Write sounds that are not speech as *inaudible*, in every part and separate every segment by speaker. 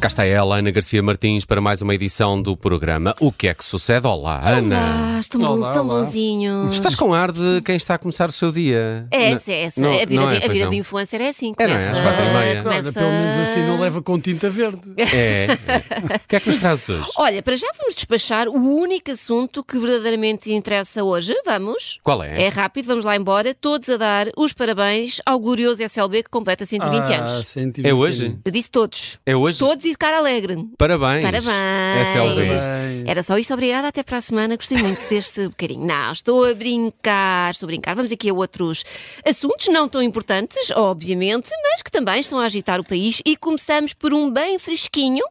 Speaker 1: Cá está ela, Ana Garcia Martins, para mais uma edição do programa. O que é que sucede? Olá, Ana.
Speaker 2: Olá, tão, bom,
Speaker 3: Olá,
Speaker 2: tão
Speaker 3: olá.
Speaker 2: bonzinho.
Speaker 1: Estás com ar de quem está a começar o seu dia.
Speaker 2: É,
Speaker 1: Não-
Speaker 2: essa, é essa.
Speaker 1: não-
Speaker 2: a vida,
Speaker 1: não é,
Speaker 2: de, a
Speaker 1: pois
Speaker 2: vida
Speaker 1: não.
Speaker 2: de influencer é assim.
Speaker 1: É, não é? Às quatro e meia.
Speaker 2: começa-
Speaker 3: pelo menos assim não leva com tinta verde. *laughs*
Speaker 1: É. é. O que é que nos traz hoje?
Speaker 2: Olha, para já vamos despachar o único assunto que verdadeiramente interessa hoje. Vamos.
Speaker 1: Qual é?
Speaker 2: É rápido, vamos lá embora. Todos a dar os parabéns ao glorioso SLB que completa 120
Speaker 3: Ah,
Speaker 2: anos.
Speaker 3: 120
Speaker 1: É hoje?
Speaker 2: Eu disse todos.
Speaker 1: É hoje?
Speaker 2: Todos e de cara alegre.
Speaker 1: Parabéns.
Speaker 2: Parabéns.
Speaker 1: SLB.
Speaker 3: Parabéns.
Speaker 2: Era só isto, obrigada. Até para a semana. Gostei muito deste bocadinho. Não, estou a brincar, estou a brincar. Vamos aqui a outros assuntos não tão importantes, obviamente, mas que também estão a agitar o país. E começamos por um bem fresquinho.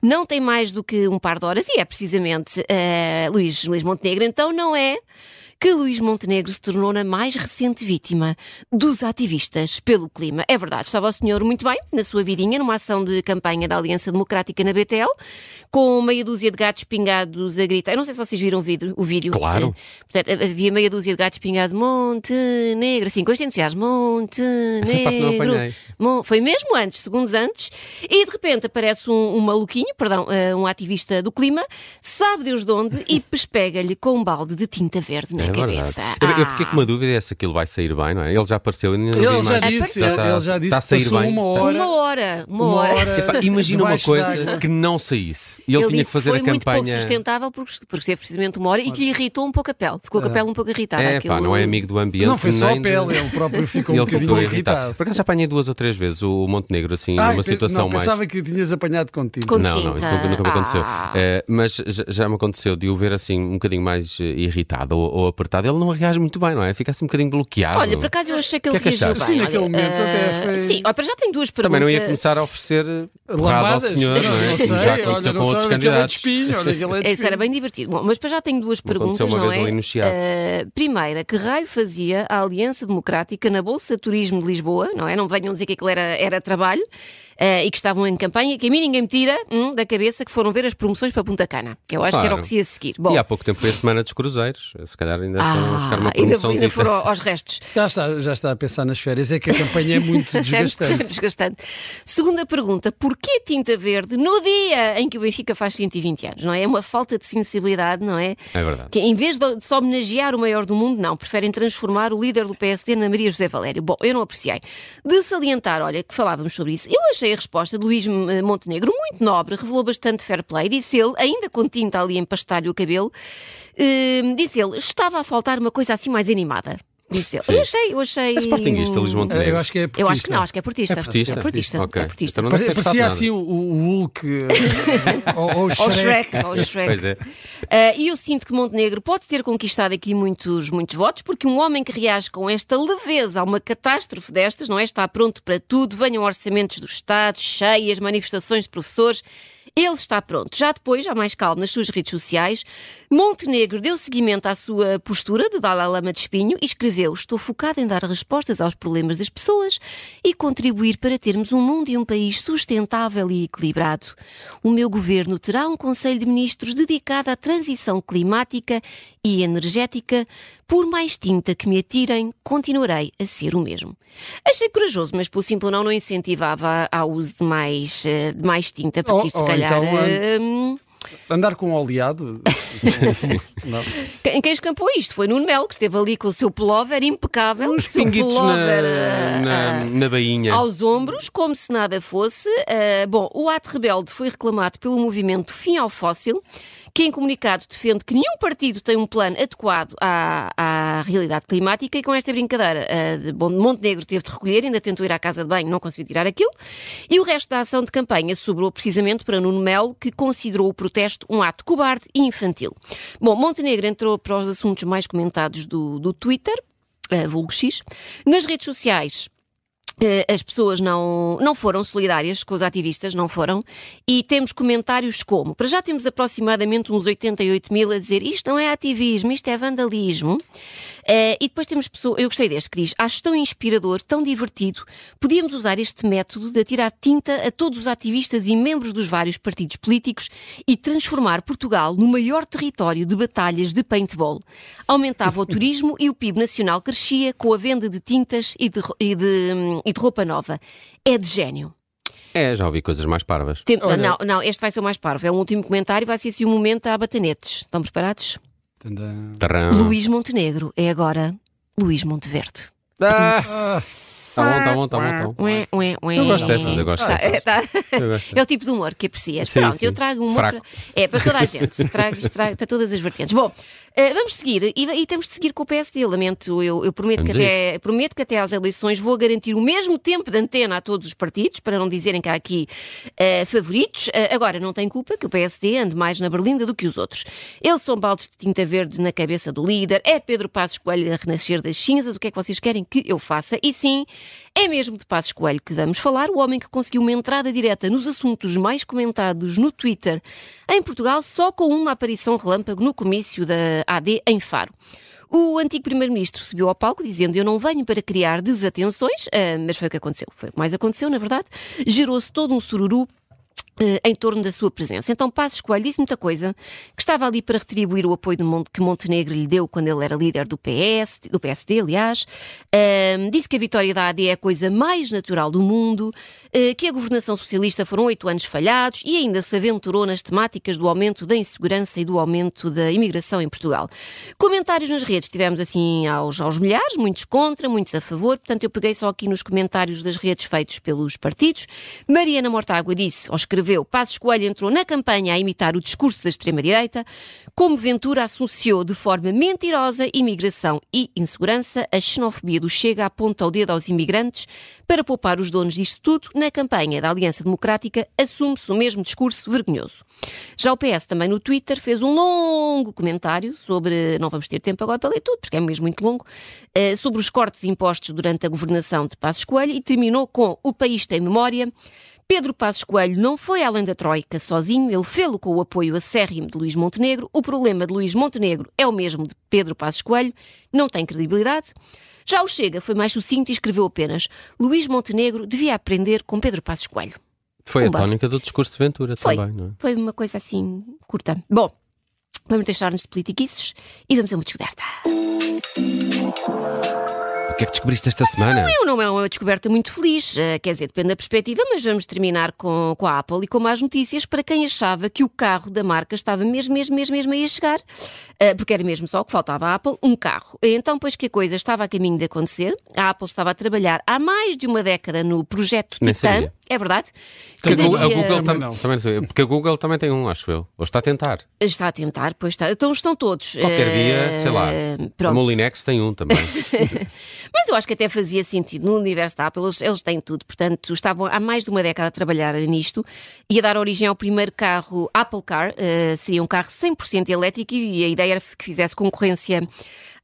Speaker 2: Não tem mais do que um par de horas e é precisamente eh, Luís, Luís Montenegro. Então não é que Luís Montenegro se tornou na mais recente vítima dos ativistas pelo clima. É verdade, estava o senhor muito bem na sua vidinha, numa ação de campanha da Aliança Democrática na BTL, com meia dúzia de gatos pingados a gritar. Eu não sei se vocês viram o vídeo. O vídeo.
Speaker 1: Claro.
Speaker 2: Eh, portanto, havia meia dúzia de gatos pingados Montenegro, assim, com este entusiasmo. Montenegro. Mon- Foi mesmo antes, segundos antes, e de repente aparece um, um maluquinho, perdão, eh, um ativista do clima, sabe Deus de onde, e *laughs* pespega-lhe com um balde de tinta verde
Speaker 1: É
Speaker 2: cabeça.
Speaker 1: verdade. Eu, eu fiquei
Speaker 2: Ah.
Speaker 1: com uma dúvida é se aquilo vai sair bem, não é? Ele já apareceu. ainda vi
Speaker 3: Ele já disse,
Speaker 1: Já
Speaker 3: ele,
Speaker 1: está-
Speaker 3: ele já disse
Speaker 1: está a
Speaker 3: que
Speaker 1: sair
Speaker 3: passou
Speaker 1: bem.
Speaker 3: uma hora.
Speaker 2: Uma hora, uma,
Speaker 3: Uma
Speaker 2: hora.
Speaker 3: hora.
Speaker 1: Epá, imagina uma coisa que não saísse. E ele,
Speaker 2: Ele
Speaker 1: tinha
Speaker 2: disse
Speaker 1: que fazer
Speaker 2: foi
Speaker 1: a
Speaker 2: muito pouco
Speaker 1: campanha.
Speaker 2: sustentável porque, porque esteve precisamente uma hora e que irritou um pouco a pele. Ficou com a pele um pouco irritada.
Speaker 1: É,
Speaker 2: aquilo...
Speaker 1: pá, não é amigo do ambiente.
Speaker 3: Não foi só a pele, ele próprio ficou *laughs* um
Speaker 1: Ele
Speaker 3: bocadinho
Speaker 1: ficou
Speaker 3: irritado.
Speaker 1: irritado. Por acaso já apanhei duas ou três vezes o Montenegro, assim,
Speaker 3: Ai,
Speaker 1: numa situação
Speaker 3: não,
Speaker 1: mais.
Speaker 3: pensava que tinhas apanhado. Com
Speaker 1: Não, não, isso nunca, me aconteceu.
Speaker 2: Ah.
Speaker 1: Eh, mas já, me aconteceu de o ver assim um bocadinho mais eh, irritado ou, ou apertado. Ele não reage muito bem, não é? Fica assim um bocadinho bloqueado.
Speaker 2: Olha, por acaso eu achei que ele
Speaker 1: Que é que
Speaker 2: reagiu bem.
Speaker 3: Sim, naquele
Speaker 2: olha,
Speaker 3: momento até
Speaker 2: ah,
Speaker 3: foi-
Speaker 2: Sim, olha, para já tenho duas perguntas.
Speaker 1: Também não ia começar a oferecer porrada ao senhor, não é?
Speaker 3: Não
Speaker 1: Como
Speaker 3: sei,
Speaker 1: já aconteceu
Speaker 3: olha,
Speaker 1: com
Speaker 3: não
Speaker 1: outros
Speaker 3: é de
Speaker 1: candidatos.
Speaker 3: espinho, olha, aquele é de *laughs*
Speaker 2: Isso era bem divertido. Bom, mas para já tenho duas perguntas,
Speaker 1: uma
Speaker 2: não
Speaker 1: vez
Speaker 2: é?
Speaker 1: ali no Chiado.
Speaker 2: Uh, primeira, que raio fazia a Aliança Democrática na Bolsa Turismo de Lisboa, não é? Não venham dizer que aquilo era, era trabalho uh, e que estavam em campanha, que a mim ninguém me tira hum, da cabeça que foram ver as promoções para Punta Cana. Que eu acho que era o
Speaker 1: Claro.
Speaker 2: que se ia seguir. Bom,
Speaker 1: E há pouco tempo foi a semana dos cruzeiros. Se calhar ainda foram buscar uma
Speaker 2: ah, ainda,
Speaker 1: promoção.
Speaker 2: ainda foram aos restos. *laughs*
Speaker 3: Já está, já está a pensar nas férias, é que a campanha é muito *laughs* *laughs*
Speaker 2: É
Speaker 3: desgastante.
Speaker 2: desgastante. Segunda pergunta: porquê tinta verde no dia em que o Benfica faz 120 anos? Não é? É uma falta de sensibilidade, não é?
Speaker 1: É verdade.
Speaker 2: Que em vez de só homenagear o maior do mundo, não, preferem transformar o líder do PSD na Maria José Valério. Bom, eu não apreciei. De salientar, olha, que falávamos sobre isso, eu achei a resposta de Luís eh, Montenegro muito nobre, revelou bastante fair play. Disse ele, ainda com tinta ali em pastalho o cabelo, eh, disse ele, estava a faltar uma coisa assim mais animada. Disse ele.
Speaker 1: Sim.
Speaker 2: Eu achei, eu achei.
Speaker 1: É Sportingista, Luís Montenegro.
Speaker 3: Eu acho que é
Speaker 2: Eu acho que não,
Speaker 3: portista.
Speaker 2: acho que é portista.
Speaker 1: É portista?
Speaker 2: É portista. É portista.
Speaker 1: Então não deve ter
Speaker 3: Parecia assim o, o Hulk eh, *laughs* ou, ou o
Speaker 2: Ou
Speaker 3: Shrek.
Speaker 2: Shrek, ou *laughs* Shrek.
Speaker 1: Pois é.
Speaker 2: Ah, E eu sinto que Montenegro pode ter conquistado aqui muitos, muitos votos, porque um homem que reage com esta leveza a uma catástrofe destas, não é? Está pronto para tudo, venham orçamentos do Estado, cheias, manifestações de professores. Ele está pronto. Já depois, já mais calmo nas suas redes sociais, Montenegro deu seguimento à sua postura de Dalai Lama de espinho e escreveu: Estou focado em dar respostas aos problemas das pessoas e contribuir para termos um mundo e um país sustentável e equilibrado. O meu governo terá um Conselho de Ministros dedicado à transição climática e energética. Por mais tinta que me atirem, continuarei a ser o mesmo. Achei corajoso, mas pelo simples não, não incentivava ao uso de mais, eh, de mais tinta, porque
Speaker 3: Ou-
Speaker 2: isto se
Speaker 3: ou
Speaker 2: calhar.
Speaker 3: então,
Speaker 2: hum,
Speaker 3: Andar com oleado. *laughs* Não.
Speaker 2: Quem, quem escampou isto foi Nuno Melo, que esteve ali com o seu pullover impecável.
Speaker 1: Uns
Speaker 2: o seu
Speaker 1: pinguitos
Speaker 2: pullover,
Speaker 1: na, na,
Speaker 2: ah,
Speaker 1: na bainha.
Speaker 2: aos ombros, como se nada fosse. Ah, bom, o ato rebelde foi reclamado pelo movimento Fim ao Fóssil, que em comunicado defende que nenhum partido tem um plano adequado à, à realidade climática e com esta brincadeira, ah, de, Montenegro teve de recolher, ainda tentou ir à casa de banho, não conseguiu tirar aquilo, e o resto da ação de campanha sobrou precisamente para Nuno Melo, que considerou o protesto um ato cobarde e infantil. Bom, Montenegro entrou para os assuntos mais comentados do, do Twitter, uh, vulgo X. Nas redes sociais, as pessoas não, não foram solidárias com os ativistas, não foram, e temos comentários como, para já temos aproximadamente uns 88 mil a dizer isto não é ativismo, isto é vandalismo, Eh, e depois temos pessoas, eu gostei deste diz, acho tão inspirador, tão divertido, podíamos usar este método de atirar tinta a todos os ativistas e membros dos vários partidos políticos e transformar Portugal no maior território de batalhas de paintball. Aumentava o turismo e o PIB nacional crescia com a venda de tintas e de, e de, hum, e de roupa nova. É de gênio.
Speaker 1: É, já ouvi coisas mais parvas.
Speaker 2: Tem-
Speaker 3: Olha-
Speaker 2: Não, não, este vai ser o mais parvo. É o último comentário, vai ser assim um momento a batanetes. Estão preparados? Luís Montenegro é agora Luís Monteverde.
Speaker 1: Ah, tá bom, tá bom, tá bom, tá bom.
Speaker 2: Ué, ué, ué.
Speaker 1: Eu gosto dessas, eu gosto
Speaker 2: Tá,
Speaker 1: dessas.
Speaker 2: é, tá.
Speaker 1: Eu gosto.
Speaker 2: É o tipo de humor que aprecias.
Speaker 1: Sim,
Speaker 2: Pronto,
Speaker 1: sim.
Speaker 2: eu trago humor
Speaker 1: Fraco.
Speaker 2: para, é, para toda a gente. Trago, trago para todas as vertentes. Bom, eh, vamos seguir e, e temos de seguir com o PSD. Eu lamento, eu, eu prometo, que
Speaker 1: Vamos
Speaker 2: até, prometo que até às eleições vou garantir o mesmo tempo de antena a todos os partidos, para não dizerem que há aqui eh, favoritos. Eh, agora, não tem culpa que o PSD ande mais na berlinda do que os outros. Eles são baldes de tinta verde na cabeça do líder, é Pedro Passos Coelho a renascer das cinzas. O que é que vocês querem que eu faça? E sim, é mesmo de Passos Coelho que vamos falar, o homem que conseguiu uma entrada direta nos assuntos mais comentados no Twitter em Portugal, só com uma aparição relâmpago no comício da AD em Faro. O antigo primeiro-ministro subiu ao palco dizendo: Eu não venho para criar desatenções, ah, mas foi o que aconteceu. Foi o que mais aconteceu, na verdade. Gerou-se todo um sururu em torno da sua presença. Então Passos Coelho disse muita coisa, que estava ali para retribuir o apoio de Mon- que Montenegro lhe deu quando ele era líder do PS, do PSD, aliás. Ahm, disse que a vitória da AD é a coisa mais natural do mundo, eh, que a governação socialista foram oito anos falhados e ainda se aventurou nas temáticas do aumento da insegurança e do aumento da imigração em Portugal. Comentários nas redes tivemos assim aos, aos milhares, muitos contra, muitos a favor, portanto eu peguei só aqui nos comentários das redes feitos pelos partidos. Mariana Mortágua disse, ou escreveu, Passos Coelho entrou na campanha a imitar o discurso da extrema-direita, como Ventura associou de forma mentirosa imigração e insegurança, a xenofobia do Chega aponta o dedo aos imigrantes para poupar os donos disto tudo, na campanha da Aliança Democrática assume-se o mesmo discurso vergonhoso. Já o PS também no Twitter fez um longo comentário sobre, não vamos ter tempo agora para ler tudo, porque é mesmo muito longo, eh, sobre os cortes impostos durante a governação de Passos Coelho e terminou com o país tem memória. Pedro Passos Coelho não foi além da Troika sozinho, ele fê-lo com o apoio acérrimo de Luís Montenegro. O problema de Luís Montenegro é o mesmo de Pedro Passos Coelho, não tem credibilidade. Já o Chega foi mais sucinto e escreveu apenas Luís Montenegro devia aprender com Pedro Passos Coelho.
Speaker 1: Foi a
Speaker 2: Pumba.
Speaker 1: tónica do discurso de Ventura
Speaker 2: Foi.
Speaker 1: também, não é?
Speaker 2: Foi uma coisa assim curta. Bom, vamos deixar-nos de politiquices e vamos a uma descoberta.
Speaker 1: O que é que descobriste esta semana?
Speaker 2: Eu não é uma descoberta muito feliz, eh, quer dizer, depende da perspectiva, mas vamos terminar com, com a Apple e com más notícias para quem achava que o carro da marca estava mesmo, mesmo, mesmo, mesmo a ir chegar, Eh, porque era mesmo só o que faltava à Apple, um carro. Então, pois que a coisa estava a caminho de acontecer, a Apple estava a trabalhar há mais de uma década no projeto
Speaker 1: Nem
Speaker 2: Titan,
Speaker 1: sabia.
Speaker 2: é verdade,
Speaker 1: Porque a
Speaker 2: que
Speaker 1: Google, a
Speaker 2: daria-
Speaker 1: Google
Speaker 3: Também
Speaker 1: tam-
Speaker 3: não.
Speaker 1: também não porque a Google também tem um, acho eu. Ou está a tentar.
Speaker 2: Está a tentar, pois está. Então estão todos.
Speaker 1: Qualquer
Speaker 2: Eh,
Speaker 1: dia, sei lá. A
Speaker 2: Pronto.
Speaker 1: Molinex tem um também. *laughs*
Speaker 2: Mas eu acho que até fazia sentido. No universo da Apple, eles, eles têm tudo. Portanto, estavam há mais de uma década a trabalhar nisto e a dar origem ao primeiro carro Apple Car. eh, seria um carro 100% elétrico e a ideia era que fizesse concorrência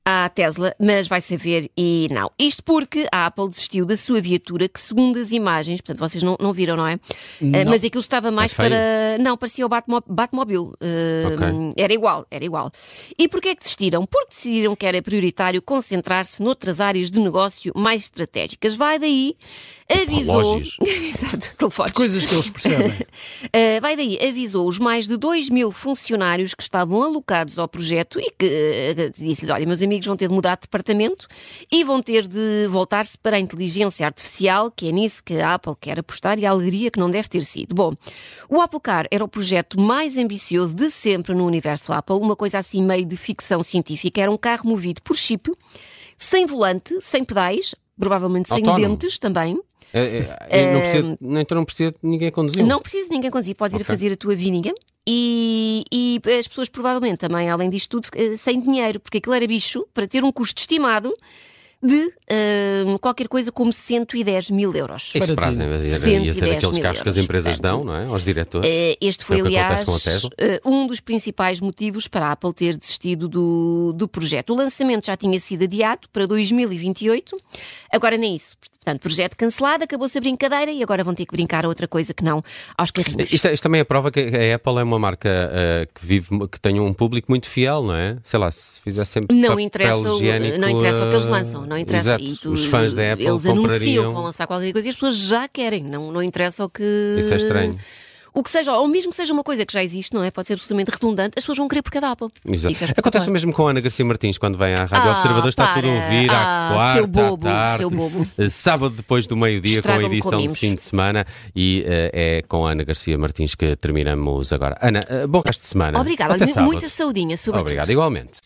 Speaker 2: à Tesla, mas vai saber e não. Isto porque a Apple desistiu da sua viatura, que segundo as imagens, portanto vocês não, não viram, não é? Eh, mas aquilo estava mais
Speaker 1: É
Speaker 2: para. Não, parecia o Batmo- Batmobile. Eh,
Speaker 1: Ok.
Speaker 2: Era igual, era igual. E porquê é que desistiram? Porque decidiram que era prioritário concentrar-se noutras áreas de negócio mais estratégicas. Vai daí, avisou. *laughs* Exato, telefones.
Speaker 3: Coisas que eles percebem.
Speaker 2: Uh, *laughs* vai daí, avisou os mais de 2 mil funcionários que estavam alocados ao projeto e que uh, disse-lhes: Olha, meus amigos vão ter de mudar de departamento e vão ter de voltar-se para a inteligência artificial, que é nisso que a Apple quer apostar e a alegria que não deve ter sido. Bom, o Apple Car era o projeto mais ambicioso de sempre no universo Apple, uma coisa assim meio de ficção científica. Era um carro movido por chip, sem volante, sem pedais, provavelmente sem
Speaker 1: Autónomo.
Speaker 2: dentes também.
Speaker 1: É, é, não precisa, então não precisa de ninguém conduzir.
Speaker 2: Não precisa de ninguém conduzir, podes ir a fazer a tua vininga. E, e as pessoas provavelmente também, além disto tudo, eh, sem dinheiro, porque aquilo era bicho para ter um custo estimado de eh, qualquer coisa como 110 mil euros.
Speaker 1: Isso
Speaker 3: Para
Speaker 1: prazo, ia ser
Speaker 2: 110
Speaker 1: aqueles
Speaker 2: mil
Speaker 1: carros que as empresas
Speaker 2: portanto.
Speaker 1: dão, não é? Aos diretores.
Speaker 2: Eh, Este foi,
Speaker 1: É o que
Speaker 2: aliás, eh, um dos principais motivos para a Apple ter desistido do, do projeto. O lançamento já tinha sido adiado para 2028, agora nem isso. Portanto, projeto cancelado, acabou-se a brincadeira e agora vão ter que brincar a outra coisa que não aos carrinhos.
Speaker 1: Isto, isto também é prova que a Apple é uma marca eh, que vive, que tem um público muito fiel, não é? Sei lá, se fizer sempre
Speaker 2: Não interessa, o,
Speaker 1: higiênico,
Speaker 2: não interessa o que eles lançam, não interessa.
Speaker 1: Exato.
Speaker 2: E tu-
Speaker 1: Os fãs da Apple
Speaker 2: Eles anunciam
Speaker 1: comprariam.
Speaker 2: que vão lançar qualquer coisa e as pessoas já querem, não, não interessa o que.
Speaker 1: Isso é estranho.
Speaker 2: o que seja, ou mesmo que seja uma coisa que já existe, não é? Pode ser absolutamente redundante, as pessoas vão querer por cada Apple.
Speaker 1: Exato.
Speaker 2: Isto é
Speaker 1: Acontece
Speaker 2: espetacular.
Speaker 1: mesmo com a Ana Garcia Martins quando vem à Rádio
Speaker 2: Ah,
Speaker 1: Observador, está
Speaker 2: para.
Speaker 1: tudo a ouvir à
Speaker 2: Ah,
Speaker 1: quarta,
Speaker 2: seu bobo,
Speaker 1: à tarde,
Speaker 2: seu bobo.
Speaker 1: sábado depois do meio-dia com a edição de fim de semana e eh, é com a Ana Garcia Martins que terminamos agora. Ana, eh, bom resto de semana.
Speaker 2: Obrigada, muita saudinha, sobretudo.
Speaker 1: Obrigado, igualmente.